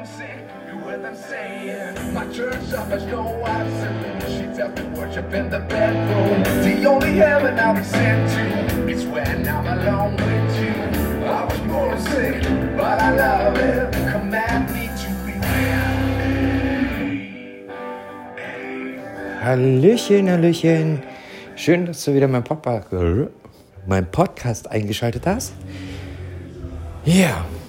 I'm sick with them saying my church up no absent. She tells me worship in the bedroom. The only heaven I'll be sent to is when I'm alone with you. I was born sick, but I love it. Command me to be Hallöchen, Hallöchen. Schön, dass du wieder mein, Papa, mein Podcast eingeschaltet hast. Ja, yeah.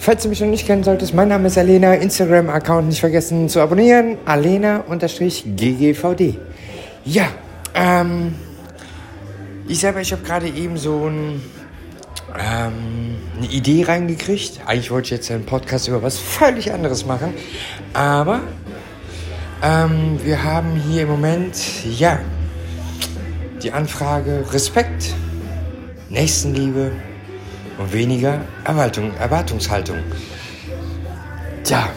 Falls du mich noch nicht kennen solltest, mein Name ist Alena. Instagram-Account nicht vergessen zu abonnieren. Alena-GGVD. Ja, ähm, ich selber, ich habe gerade eben so ein, ähm, eine Idee reingekriegt. Eigentlich wollte ich jetzt einen Podcast über was völlig anderes machen. Aber ähm, wir haben hier im Moment, ja, die Anfrage Respekt, Nächstenliebe und weniger Erwartung, Erwartungshaltung. Tja,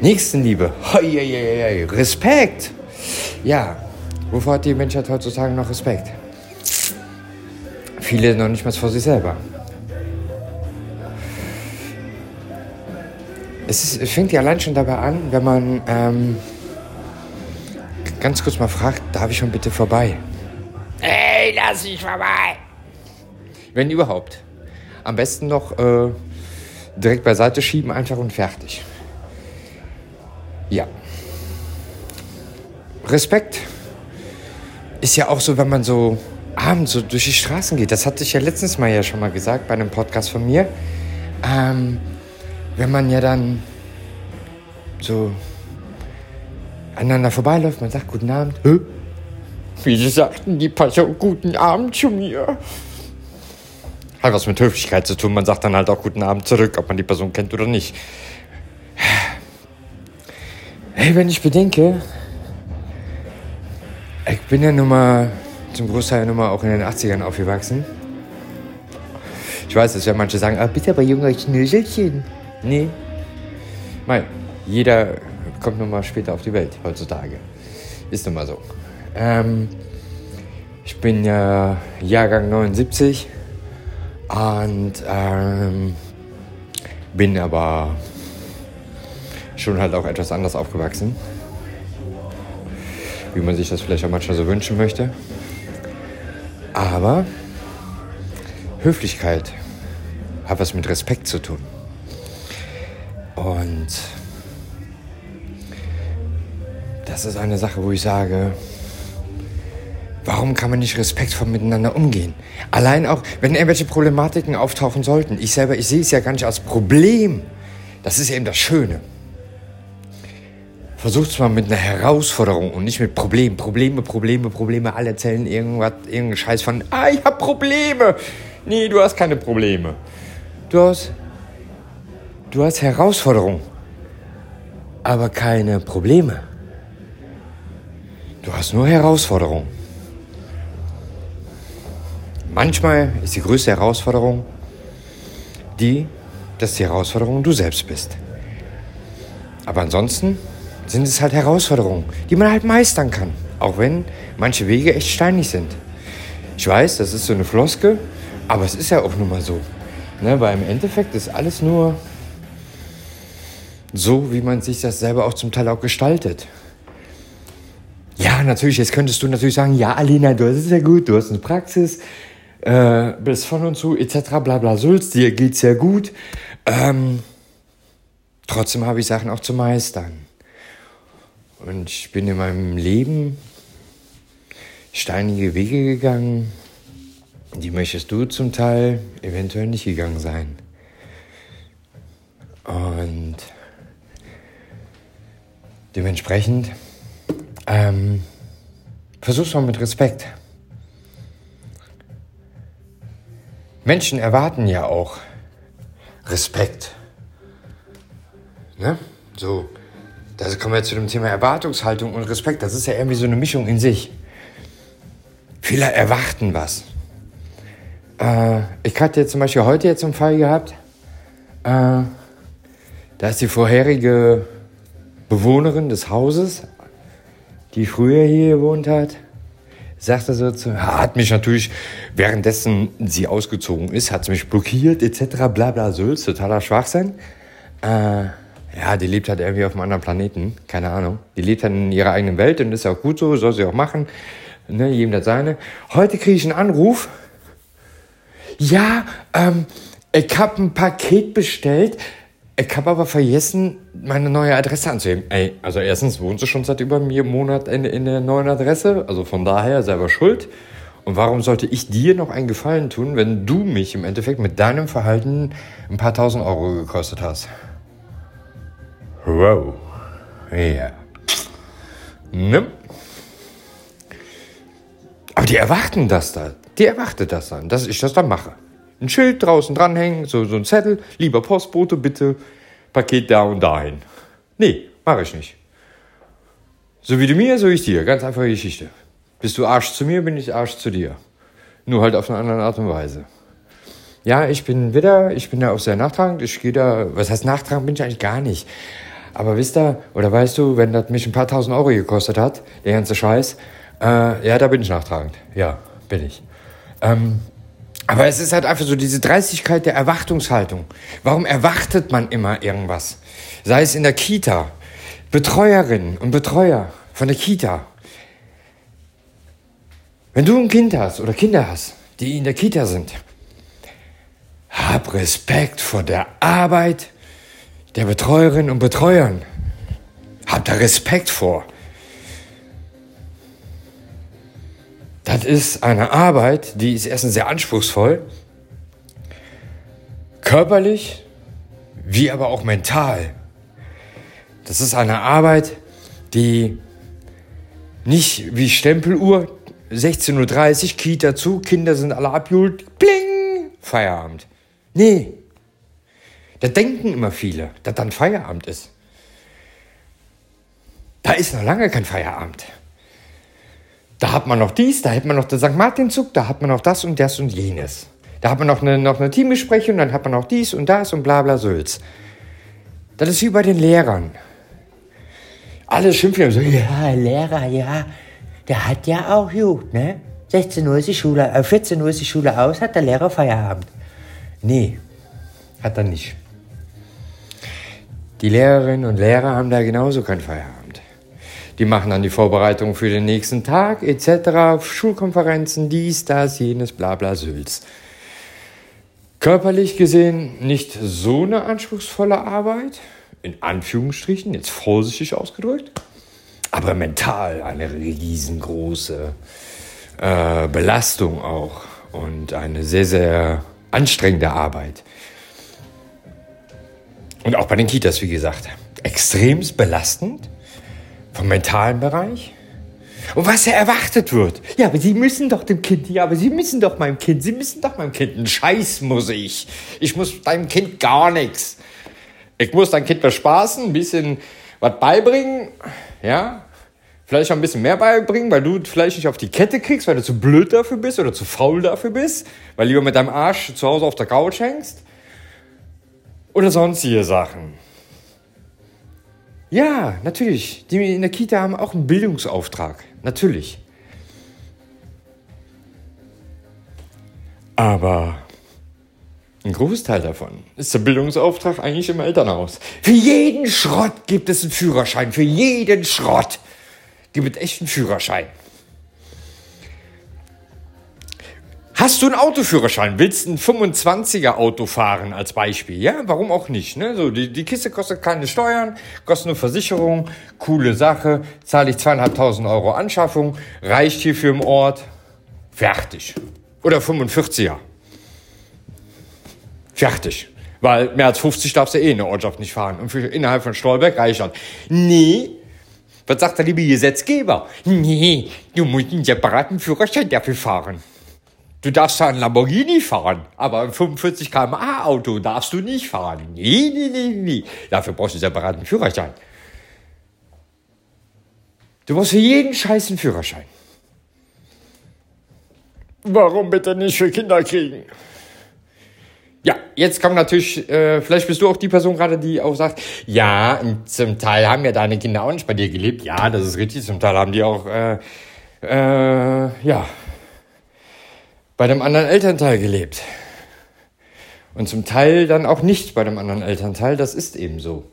Nächstenliebe, hoi, hoi, hoi, Respekt. Ja, wovor hat die Menschheit heutzutage noch Respekt? Viele noch nicht mal vor sich selber. Es, ist, es fängt ja allein schon dabei an, wenn man ähm, ganz kurz mal fragt, darf ich schon bitte vorbei? Ey, lass mich vorbei! Wenn überhaupt. Am besten noch äh, direkt beiseite schieben, einfach und fertig. Ja. Respekt ist ja auch so, wenn man so abends so durch die Straßen geht. Das hatte ich ja letztens mal ja schon mal gesagt bei einem Podcast von mir. Ähm, wenn man ja dann so aneinander vorbeiläuft, man sagt guten Abend. Hä? Wie sagten die Person guten Abend zu mir? Hat was mit Höflichkeit zu tun. Man sagt dann halt auch guten Abend zurück, ob man die Person kennt oder nicht. Hey, wenn ich bedenke, ich bin ja nun mal zum Großteil nun mal auch in den 80ern aufgewachsen. Ich weiß, dass ja manche sagen, ah, bitte aber junger Schnöselchen. Nee. Mein, jeder kommt nun mal später auf die Welt heutzutage. Ist nun mal so. Ähm, ich bin ja Jahrgang 79 und ähm, bin aber schon halt auch etwas anders aufgewachsen, wie man sich das vielleicht auch manchmal so wünschen möchte. Aber Höflichkeit hat was mit Respekt zu tun. Und das ist eine Sache, wo ich sage, warum kann man nicht respektvoll miteinander umgehen? Allein auch, wenn irgendwelche Problematiken auftauchen sollten. Ich selber, ich sehe es ja gar nicht als Problem. Das ist eben das Schöne. Versucht es mal mit einer Herausforderung und nicht mit Problemen. Probleme, Probleme, Probleme. Alle erzählen irgendwas, irgendeinen Scheiß von, ah, ich habe Probleme. Nee, du hast keine Probleme. Du hast, du hast Herausforderungen, aber keine Probleme. Du hast nur Herausforderungen. Manchmal ist die größte Herausforderung die, dass die Herausforderung du selbst bist. Aber ansonsten sind es halt Herausforderungen, die man halt meistern kann. Auch wenn manche Wege echt steinig sind. Ich weiß, das ist so eine Floske, aber es ist ja auch nun mal so. Ne, weil im Endeffekt ist alles nur so, wie man sich das selber auch zum Teil auch gestaltet. Ja, natürlich, jetzt könntest du natürlich sagen, ja, Alina, du hast es ja gut, du hast eine Praxis, äh, bist von und zu, etc., bla bla Sulz, dir geht's ja gut. Ähm, trotzdem habe ich Sachen auch zu meistern. Und ich bin in meinem Leben steinige Wege gegangen, die möchtest du zum Teil eventuell nicht gegangen sein. Und dementsprechend ähm, versuch's mal mit Respekt. Menschen erwarten ja auch Respekt. Ne? So, da kommen wir zu dem Thema Erwartungshaltung und Respekt. Das ist ja irgendwie so eine Mischung in sich. Viele erwarten was. Äh, ich hatte jetzt zum Beispiel heute jetzt einen Fall gehabt. Äh, da ist die vorherige Bewohnerin des Hauses die früher hier gewohnt hat, sagte so zu, hat mich natürlich, währenddessen sie ausgezogen ist, hat sie mich blockiert, etc., bla bla Sülz, totaler Schwachsinn. Äh, Ja, die lebt halt irgendwie auf einem anderen Planeten. Keine Ahnung. Die lebt halt in ihrer eigenen Welt und ist auch gut so, soll sie auch machen. Ne, jedem das seine. Heute kriege ich einen Anruf. Ja, ähm, ich habe ein Paket bestellt. Ich habe aber vergessen, meine neue Adresse anzuheben. Ey, also erstens wohnt sie schon seit über einem Monat in, in der neuen Adresse. Also von daher selber schuld. Und warum sollte ich dir noch einen Gefallen tun, wenn du mich im Endeffekt mit deinem Verhalten ein paar tausend Euro gekostet hast? Wow. Ja. Ne? Aber die erwarten das da. Die erwartet das dann, dass ich das dann mache. Ein Schild draußen dranhängen, so, so ein Zettel. Lieber Postbote, bitte Paket da und dahin. Nee, mache ich nicht. So wie du mir, so ich dir. Ganz einfache Geschichte. Bist du Arsch zu mir, bin ich Arsch zu dir. Nur halt auf eine andere Art und Weise. Ja, ich bin wieder, ich bin da auch sehr nachtragend. Ich gehe da, was heißt nachtragend bin ich eigentlich gar nicht. Aber wisst ihr, oder weißt du, wenn das mich ein paar tausend Euro gekostet hat, der ganze Scheiß, äh, ja, da bin ich nachtragend. Ja, bin ich. Ähm, aber es ist halt einfach so diese Dreistigkeit der Erwartungshaltung. Warum erwartet man immer irgendwas? Sei es in der Kita, Betreuerinnen und Betreuer von der Kita. Wenn du ein Kind hast oder Kinder hast, die in der Kita sind, hab Respekt vor der Arbeit, der Betreuerinnen und Betreuern. Habt da Respekt vor. Das ist eine Arbeit, die ist erstens sehr anspruchsvoll, körperlich, wie aber auch mental. Das ist eine Arbeit, die nicht wie Stempeluhr, 16.30 Uhr, Kita zu, Kinder sind alle abgeholt, bling, Feierabend. Nee, da denken immer viele, dass dann Feierabend ist. Da ist noch lange kein Feierabend. Da hat man noch dies, da hat man noch den St. Martinzug, da hat man noch das und das und jenes. Da hat man noch eine, noch eine Teambesprechung, dann hat man noch dies und das und bla bla Sülz. Das ist wie bei den Lehrern. Alle schimpfen so, ja, Lehrer, ja, der hat ja auch gut, ne? 16 Uhr ist die Schule, äh, 14 Uhr ist die Schule aus, hat der Lehrer Feierabend. Nee, hat er nicht. Die Lehrerinnen und Lehrer haben da genauso keinen Feierabend. Die machen dann die Vorbereitung für den nächsten Tag etc., Schulkonferenzen, dies, das, jenes, bla bla Sülz. Körperlich gesehen nicht so eine anspruchsvolle Arbeit, in Anführungsstrichen, jetzt vorsichtig ausgedrückt, aber mental eine riesengroße äh, Belastung auch und eine sehr, sehr anstrengende Arbeit. Und auch bei den Kitas, wie gesagt, extremst belastend vom mentalen Bereich. Und was ja erwartet wird. Ja, aber Sie müssen doch dem Kind, ja, aber Sie müssen doch meinem Kind, Sie müssen doch meinem Kind, einen Scheiß muss ich. Ich muss deinem Kind gar nichts. Ich muss dein Kind bespaßen, ein bisschen was beibringen, ja. Vielleicht auch ein bisschen mehr beibringen, weil du vielleicht nicht auf die Kette kriegst, weil du zu blöd dafür bist oder zu faul dafür bist, weil du lieber mit deinem Arsch zu Hause auf der Couch hängst oder sonstige Sachen. Ja, natürlich. Die in der Kita haben auch einen Bildungsauftrag. Natürlich. Aber ein Großteil davon ist der Bildungsauftrag eigentlich im Elternhaus. Für jeden Schrott gibt es einen Führerschein. Für jeden Schrott gibt es echt einen Führerschein. Hast du einen Autoführerschein? Willst ein 25er Auto fahren als Beispiel? Ja, warum auch nicht? Ne? So, die, die Kiste kostet keine Steuern, kostet nur Versicherung, coole Sache, zahle ich zweieinhalbtausend Euro Anschaffung, reicht hier für im Ort, fertig. Oder 45er. Fertig. Weil mehr als 50 darfst du eh in der Ortschaft nicht fahren. Und für innerhalb von Stolberg reicht das. Nee. Was sagt der liebe Gesetzgeber? Nee, du musst einen separaten Führerschein dafür fahren. Du darfst zwar ein Lamborghini fahren, aber ein 45 km/h Auto darfst du nicht fahren. Nee, nee, nee, nee. Dafür brauchst du einen separaten Führerschein. Du brauchst für jeden Scheiß einen Führerschein. Warum bitte nicht für Kinder kriegen? Ja, jetzt kommt natürlich, äh, vielleicht bist du auch die Person gerade, die auch sagt, ja, zum Teil haben ja deine Kinder auch nicht bei dir gelebt. Ja, das ist richtig. Zum Teil haben die auch, äh, äh, ja, bei dem anderen Elternteil gelebt. Und zum Teil dann auch nicht bei dem anderen Elternteil. Das ist eben so.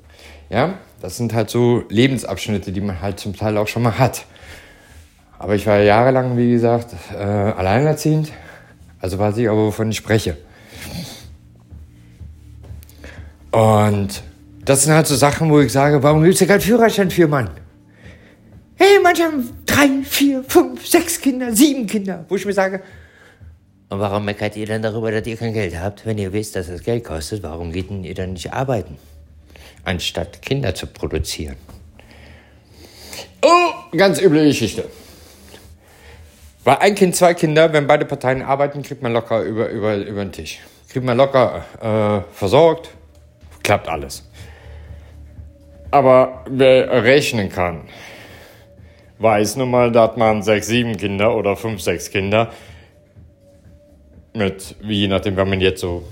Ja, das sind halt so Lebensabschnitte, die man halt zum Teil auch schon mal hat. Aber ich war jahrelang, wie gesagt, äh, alleinerziehend. Also weiß ich aber, wovon ich spreche. Und das sind halt so Sachen, wo ich sage, warum gibt es ja keinen Führerschein für, Mann? Hey, manche haben drei, vier, fünf, sechs Kinder, sieben Kinder, wo ich mir sage, und warum meckert ihr dann darüber, dass ihr kein Geld habt, wenn ihr wisst, dass es Geld kostet? Warum geht denn ihr dann nicht arbeiten, anstatt Kinder zu produzieren? Oh, ganz üble Geschichte. Weil ein Kind, zwei Kinder, wenn beide Parteien arbeiten, kriegt man locker über, über, über den Tisch. Kriegt man locker äh, versorgt, klappt alles. Aber wer rechnen kann, weiß nun mal, dass man sechs, sieben Kinder oder fünf, sechs Kinder mit, wie je nachdem, wenn man jetzt so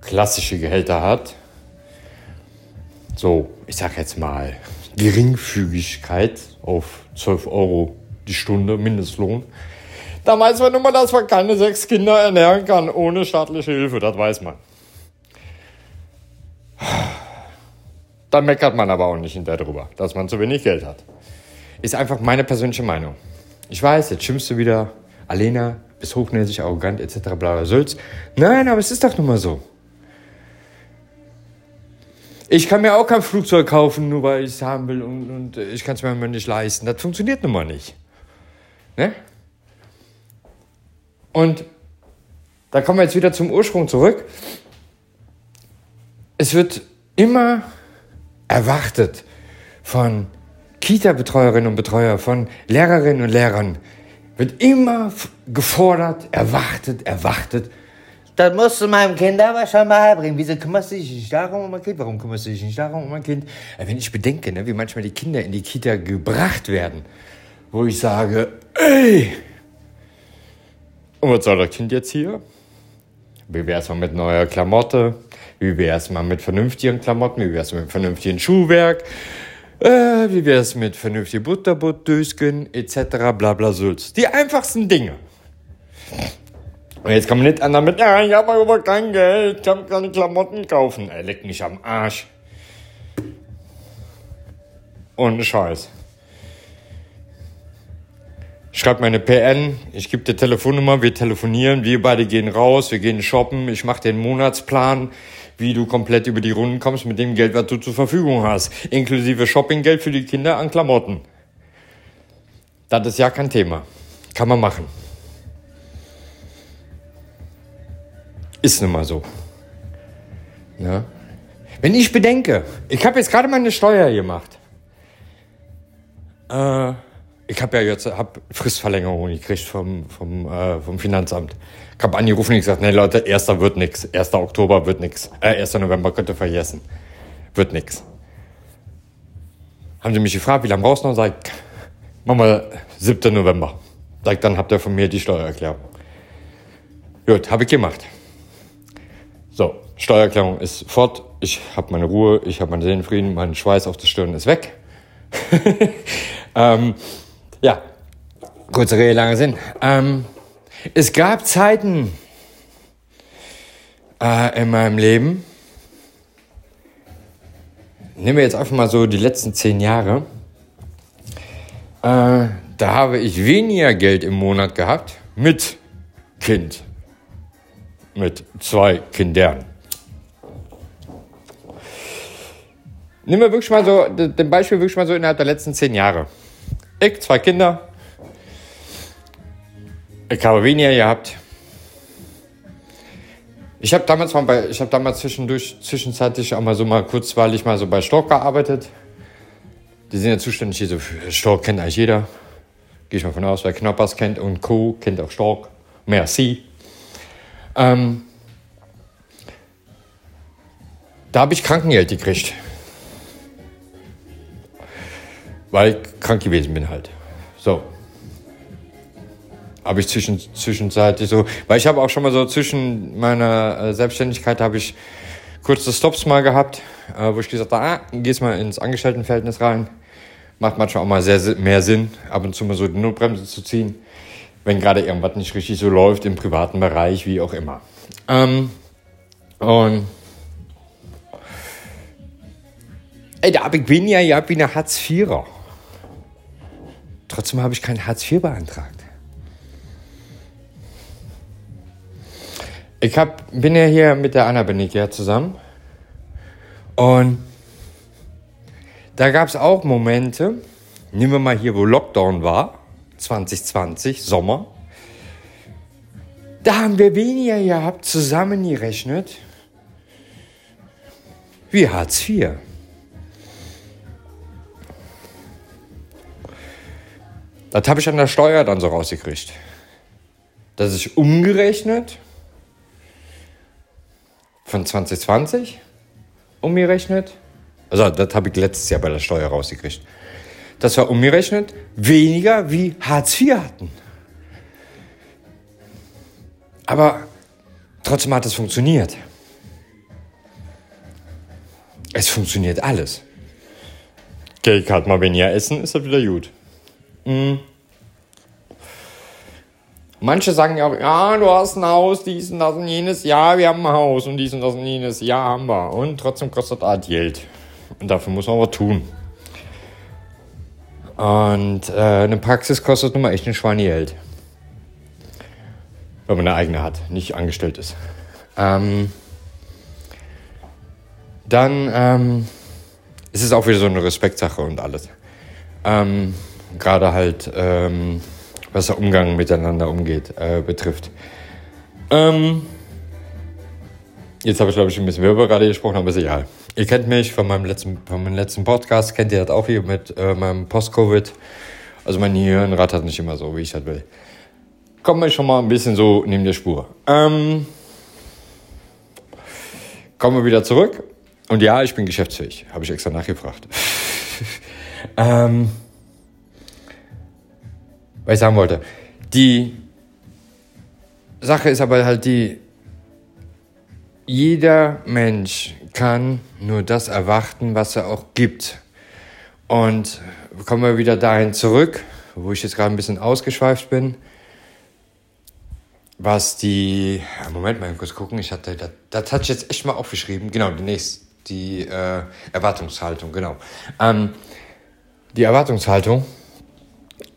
klassische Gehälter hat, so, ich sag jetzt mal, Geringfügigkeit auf 12 Euro die Stunde Mindestlohn, da weiß man immer, dass man keine sechs Kinder ernähren kann ohne staatliche Hilfe, das weiß man. Dann meckert man aber auch nicht hinterher drüber, dass man zu wenig Geld hat. Ist einfach meine persönliche Meinung. Ich weiß, jetzt schimpfst du wieder, Alena, bist hochnäsig, arrogant, etc. bla bla Sülz. Nein, aber es ist doch nun mal so. Ich kann mir auch kein Flugzeug kaufen, nur weil ich es haben will und, und ich kann es mir nicht leisten. Das funktioniert nun mal nicht. Ne? Und da kommen wir jetzt wieder zum Ursprung zurück. Es wird immer erwartet von Kita-Betreuerinnen und Betreuer, von Lehrerinnen und Lehrern, wird immer gefordert, erwartet, erwartet. Das musst du meinem Kind aber schon mal beibringen. Wieso kümmerst du dich nicht darum um mein Kind? Warum kümmerst du dich nicht darum um mein Kind? Wenn ich bedenke, ne, wie manchmal die Kinder in die Kita gebracht werden, wo ich sage, ey, und was soll das Kind jetzt hier? Wie wär's mal mit neuer Klamotte? Wie wär's mal mit vernünftigen Klamotten? Wie wär's mit vernünftigem Schuhwerk? Äh, wie wär's mit vernünftigen Butterbrot, Dösken, etc. bla bla Sülz. Die einfachsten Dinge. Und jetzt kann man nicht an damit, ja, ich habe aber kein Geld, ich kann keine Klamotten kaufen. Er leckt mich am Arsch. Und Scheiß. Schreib meine PN, ich gebe dir Telefonnummer, wir telefonieren, wir beide gehen raus, wir gehen shoppen, ich mache den Monatsplan, wie du komplett über die Runden kommst mit dem Geld, was du zur Verfügung hast, inklusive Shoppinggeld für die Kinder an Klamotten. Das ist ja kein Thema. Kann man machen. Ist nun mal so. Ja. Wenn ich bedenke, ich habe jetzt gerade meine Steuer gemacht. Äh, ich habe ja jetzt hab Fristverlängerung gekriegt vom, vom, äh, vom Finanzamt. Ich habe angerufen und gesagt, nee Leute, 1. wird nix. 1. Oktober wird nix. Äh, 1. November könnt ihr vergessen. Wird nix. Haben sie mich gefragt, wie lange brauchst du noch? Sag ich, machen wir 7. November. Sag ich, dann habt ihr von mir die Steuererklärung. Gut, habe ich gemacht. So, Steuererklärung ist fort. Ich habe meine Ruhe, ich habe meinen Seelenfrieden, mein Schweiß auf der Stirn ist weg. ähm, ja, kurze Rede, langer Sinn. Ähm, es gab Zeiten äh, in meinem Leben, nehmen wir jetzt einfach mal so die letzten zehn Jahre, äh, da habe ich weniger Geld im Monat gehabt mit Kind, mit zwei Kindern. Nehmen wir wirklich mal so, den Beispiel wirklich mal so innerhalb der letzten zehn Jahre. Ich, zwei Kinder. Ich habe weniger gehabt. Ich habe damals mal bei, ich habe damals zwischendurch, zwischenzeitlich auch mal so mal kurzweilig mal so bei Stork gearbeitet. Die sind ja zuständig hier so für Stork kennt eigentlich jeder. Gehe ich mal von aus, wer Knoppers kennt und Co. kennt auch Stork. Merci. Ähm, da habe ich Krankengeld gekriegt weil ich krank gewesen bin halt. So. Habe ich zwischen, zwischenzeitlich so, weil ich habe auch schon mal so zwischen meiner äh, Selbstständigkeit habe ich kurze Stops mal gehabt, äh, wo ich gesagt habe, ah, gehst mal ins Angestelltenverhältnis rein. Macht manchmal auch mal sehr mehr Sinn, ab und zu mal so die Notbremse zu ziehen, wenn gerade irgendwas nicht richtig so läuft im privaten Bereich, wie auch immer. Ähm, Und ey, da habe ich weniger gehabt wie eine Hartz-IVer. Trotzdem habe ich kein Hartz IV beantragt. Ich hab, bin ja hier mit der Anna Benikia zusammen. Und da gab es auch Momente, nehmen wir mal hier, wo Lockdown war, 2020, Sommer. Da haben wir weniger gehabt, zusammengerechnet, wie Hartz IV. Das habe ich an der Steuer dann so rausgekriegt. Das ist umgerechnet von 2020 umgerechnet. Also das habe ich letztes Jahr bei der Steuer rausgekriegt. Das war umgerechnet weniger wie Hartz IV hatten. Aber trotzdem hat es funktioniert. Es funktioniert alles. Cake hat mal weniger essen, ist das wieder gut. Mhm. Manche sagen ja auch, ja, du hast ein Haus, dies und das und jenes. Ja, wir haben ein Haus und dies und das und jenes. Ja, haben wir. Und trotzdem kostet das Geld. Und dafür muss man was tun. Und äh, eine Praxis kostet nun mal echt ein Schweinegeld. Wenn man eine eigene hat, nicht angestellt ist. Ähm, dann ähm, ist es auch wieder so eine Respektsache und alles. Ähm, Gerade halt, ähm, was der Umgang miteinander umgeht, äh, betrifft. Ähm, jetzt habe ich, glaube ich, ein bisschen über gerade gesprochen, aber ist egal. Ihr kennt mich von meinem letzten, von meinem letzten Podcast, kennt ihr das auch hier mit äh, meinem Post-Covid. Also mein Hirnrad hat nicht immer so, wie ich das will. Kommen wir schon mal ein bisschen so neben der Spur. Ähm, kommen wir wieder zurück. Und ja, ich bin geschäftsfähig. Habe ich extra nachgefragt. ähm, was ich sagen wollte. Die Sache ist aber halt die, jeder Mensch kann nur das erwarten, was er auch gibt. Und kommen wir wieder dahin zurück, wo ich jetzt gerade ein bisschen ausgeschweift bin, was die, Moment mal kurz gucken, ich hatte, das, das hatte ich jetzt echt mal aufgeschrieben, genau, die nächste, die äh, Erwartungshaltung, genau. Ähm, die Erwartungshaltung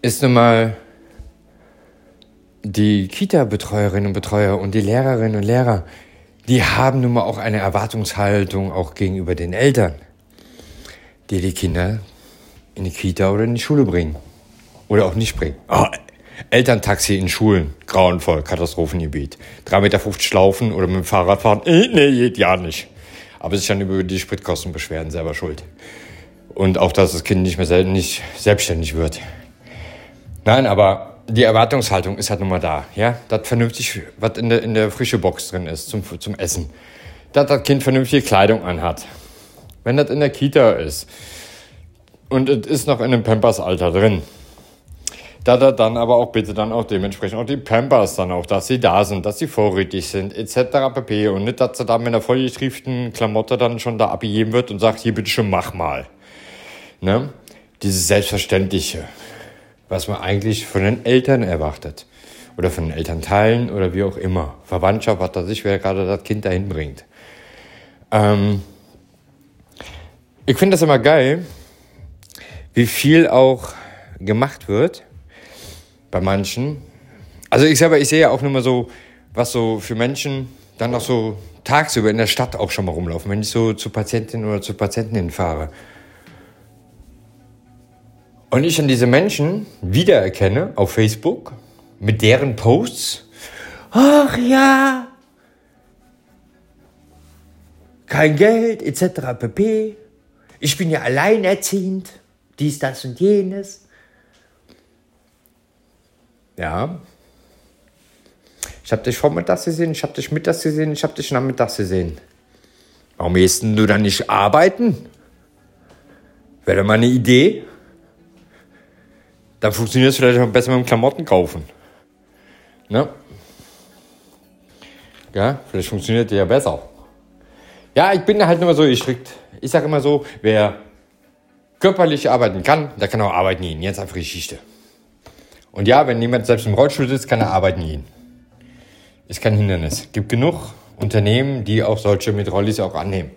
ist nun mal die Kita-Betreuerinnen und Betreuer und die Lehrerinnen und Lehrer, die haben nun mal auch eine Erwartungshaltung auch gegenüber den Eltern, die die Kinder in die Kita oder in die Schule bringen. Oder auch nicht bringen. Oh, Elterntaxi in Schulen, grauenvoll, Katastrophengebiet. 3,50 Meter laufen oder mit dem Fahrrad fahren, äh, nee, geht ja nicht. Aber sich dann über die Spritkosten beschweren, selber schuld. Und auch, dass das Kind nicht mehr nicht selbstständig wird. Nein, aber die Erwartungshaltung ist halt nun mal da, ja, dass vernünftig was in der, in der frische Box drin ist zum, zum Essen. Dass das Kind vernünftige Kleidung anhat. Wenn das in der Kita ist und es ist noch in einem Pampers-Alter drin, da er dann aber auch bitte dann auch dementsprechend auch die Pampers dann auch, dass sie da sind, dass sie vorrätig sind, etc. pp. Und nicht, dass er da mit einer vollgetrieften Klamotte dann schon da abgegeben wird und sagt, hier bitte schon mach mal. Ne? Dieses Selbstverständliche was man eigentlich von den Eltern erwartet. Oder von den Elternteilen oder wie auch immer. Verwandtschaft, was da sich, wer gerade das Kind dahin bringt. Ähm ich finde das immer geil, wie viel auch gemacht wird bei manchen. Also ich selber, ich sehe ja auch nur mal so, was so für Menschen dann noch so tagsüber in der Stadt auch schon mal rumlaufen, wenn ich so zu Patientinnen oder zu Patienten fahre. Und ich dann diese Menschen wiedererkenne auf Facebook mit deren Posts. Ach ja, kein Geld etc. pp. Ich bin ja alleinerziehend, dies, das und jenes. Ja. Ich habe dich vormittags gesehen, ich habe dich mittags gesehen, ich habe dich nachmittags gesehen. Warum gehst du dann nicht arbeiten? Wäre mal eine Idee. Dann funktioniert es vielleicht auch besser mit dem Klamotten kaufen. Ne? Ja, vielleicht funktioniert die ja besser. Ja, ich bin halt immer so gestrickt. Ich sage immer so, wer körperlich arbeiten kann, der kann auch arbeiten gehen. Jetzt einfach Geschichte. Und ja, wenn jemand selbst im Rollstuhl sitzt, kann er arbeiten gehen. Ist kein Hindernis. Gibt genug Unternehmen, die auch solche mit Rollis auch annehmen.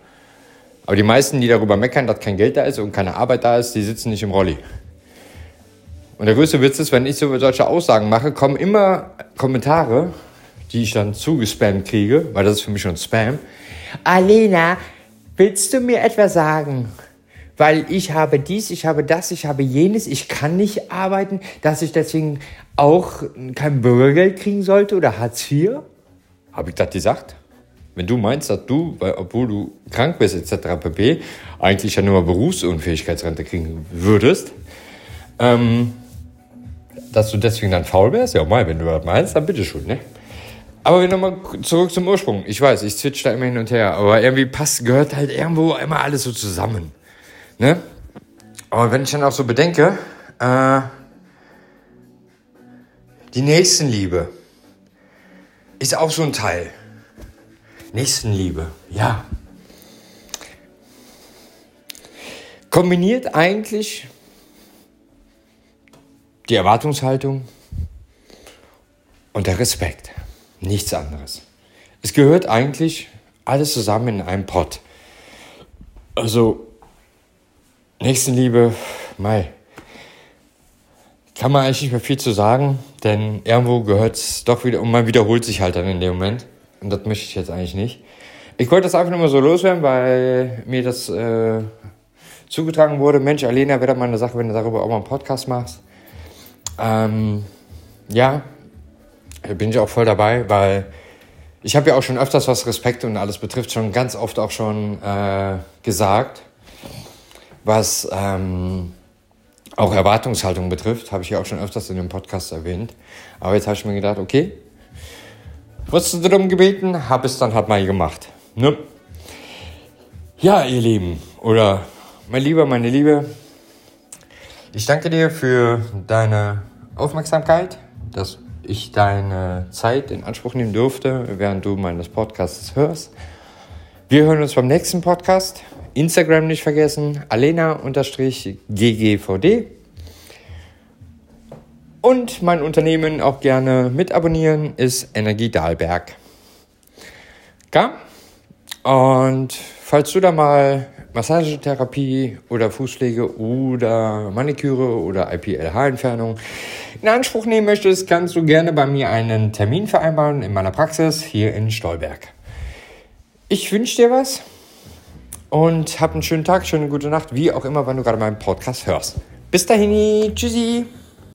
Aber die meisten, die darüber meckern, dass kein Geld da ist und keine Arbeit da ist, die sitzen nicht im Rolli. Und der größte Witz ist, wenn ich so solche Aussagen mache, kommen immer Kommentare, die ich dann zugespammt kriege, weil das ist für mich schon Spam. Alena, willst du mir etwas sagen? Weil ich habe dies, ich habe das, ich habe jenes, ich kann nicht arbeiten, dass ich deswegen auch kein Bürgergeld kriegen sollte oder Hartz IV? Habe ich das gesagt? Wenn du meinst, dass du, weil, obwohl du krank bist etc. pp., eigentlich ja nur Berufsunfähigkeitsrente kriegen würdest, ähm, dass du deswegen dann faul wärst, ja mal, wenn du das meinst, dann bitteschön, ne? Aber wir nochmal zurück zum Ursprung. Ich weiß, ich switch da immer hin und her, aber irgendwie passt, gehört halt irgendwo immer alles so zusammen. Ne? Aber wenn ich dann auch so bedenke, äh, die Nächstenliebe ist auch so ein Teil. Nächstenliebe, ja. Kombiniert eigentlich die Erwartungshaltung und der Respekt. Nichts anderes. Es gehört eigentlich alles zusammen in einem Pott. Also, Nächstenliebe, Mai. Kann man eigentlich nicht mehr viel zu sagen, denn irgendwo gehört es doch wieder und man wiederholt sich halt dann in dem Moment. Und das möchte ich jetzt eigentlich nicht. Ich wollte das einfach nur mal so loswerden, weil mir das äh, zugetragen wurde. Mensch, Alena, wäre doch mal eine Sache, wenn du darüber auch mal einen Podcast machst. Ähm, ja, bin ich auch voll dabei, weil ich habe ja auch schon öfters, was Respekt und alles betrifft, schon ganz oft auch schon äh, gesagt. Was ähm, auch Erwartungshaltung betrifft, habe ich ja auch schon öfters in dem Podcast erwähnt. Aber jetzt habe ich mir gedacht, okay, wurdest du darum gebeten, habe es dann halt mal gemacht. Ne? Ja, ihr Lieben, oder mein Lieber, meine Liebe, ich danke dir für deine Aufmerksamkeit, dass ich deine Zeit in Anspruch nehmen durfte, während du meines Podcasts hörst. Wir hören uns beim nächsten Podcast. Instagram nicht vergessen, alena-ggvd. Und mein Unternehmen auch gerne mit abonnieren ist Energie Dahlberg. Ja? Und falls du da mal Massagetherapie oder Fußpflege oder Maniküre oder IPLH-Entfernung in Anspruch nehmen möchtest, kannst du gerne bei mir einen Termin vereinbaren in meiner Praxis hier in Stolberg. Ich wünsche dir was und hab einen schönen Tag, schöne gute Nacht, wie auch immer, wann du gerade meinen Podcast hörst. Bis dahin, tschüssi.